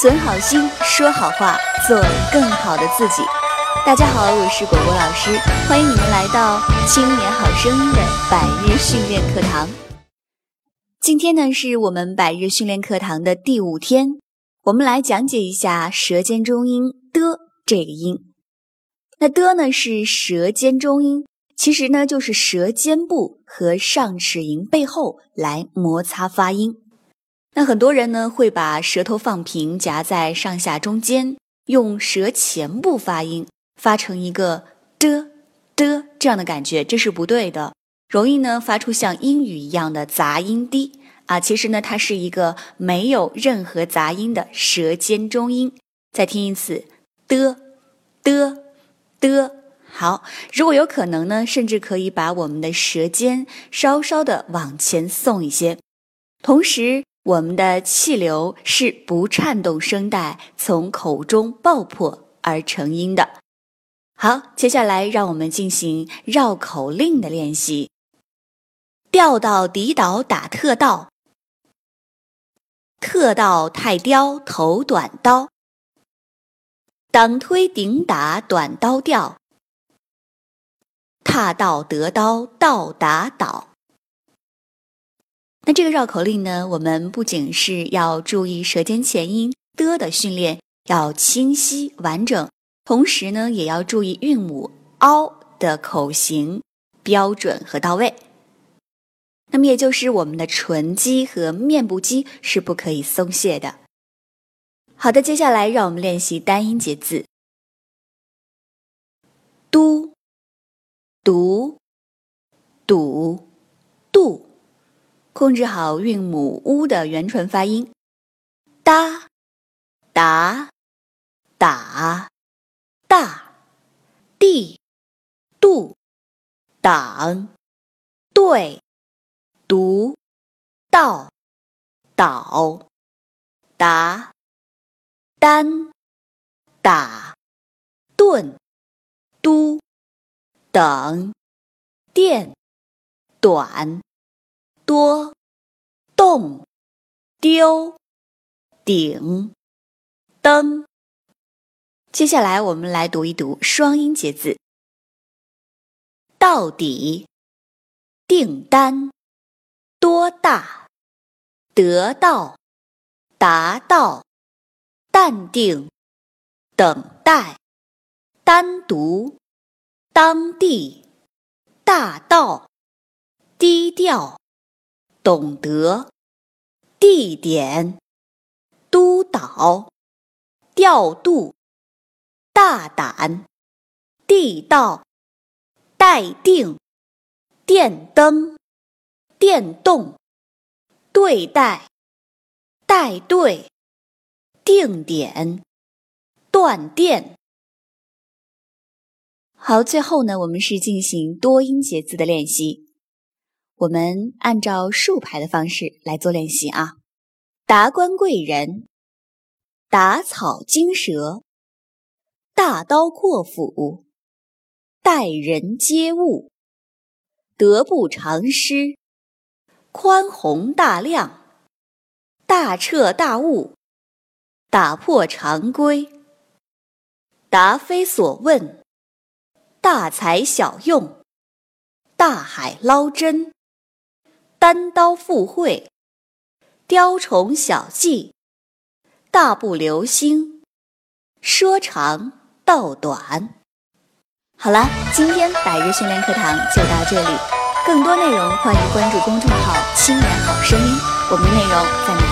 存好心，说好话，做更好的自己。大家好，我是果果老师，欢迎你们来到《青年好声音》的百日训练课堂。今天呢，是我们百日训练课堂的第五天，我们来讲解一下舌尖中音的这个音。那的呢是舌尖中音，其实呢就是舌尖部和上齿龈背后来摩擦发音。那很多人呢会把舌头放平夹在上下中间，用舌前部发音，发成一个的的这样的感觉，这是不对的，容易呢发出像英语一样的杂音低啊。其实呢它是一个没有任何杂音的舌尖中音。再听一次的的。的好，如果有可能呢，甚至可以把我们的舌尖稍稍的往前送一些，同时我们的气流是不颤动声带从口中爆破而成音的。好，接下来让我们进行绕口令的练习。调到底倒打特道，特道太刁头短刀。挡推顶打短刀吊，踏道得刀道打倒。那这个绕口令呢？我们不仅是要注意舌尖前音的的训练要清晰完整，同时呢，也要注意韵母凹的口型标准和到位。那么也就是我们的唇肌和面部肌是不可以松懈的。好的，接下来让我们练习单音节字。嘟、读、堵、度，控制好韵母 u 的元唇发音。哒、达、打、大、地、度、挡、对、读、到、倒、达。单、打、顿、都、等、电、短、多、动、丢、顶、灯。接下来，我们来读一读双音节字：到底、订单、多大、得到、达到。淡定，等待，单独，当地，大道，低调，懂得，地点，督导，调度，大胆，地道，待定，电灯，电动，对待，带队。定点，断电。好，最后呢，我们是进行多音节字的练习。我们按照竖排的方式来做练习啊。达官贵人，打草惊蛇，大刀阔斧，待人接物，得不偿失，宽宏大量，大彻大悟。打破常规，答非所问，大材小用，大海捞针，单刀赴会，雕虫小技，大步流星，说长道短。好了，今天百日训练课堂就到这里，更多内容欢迎关注公众号“青年好声音”，我们的内容在。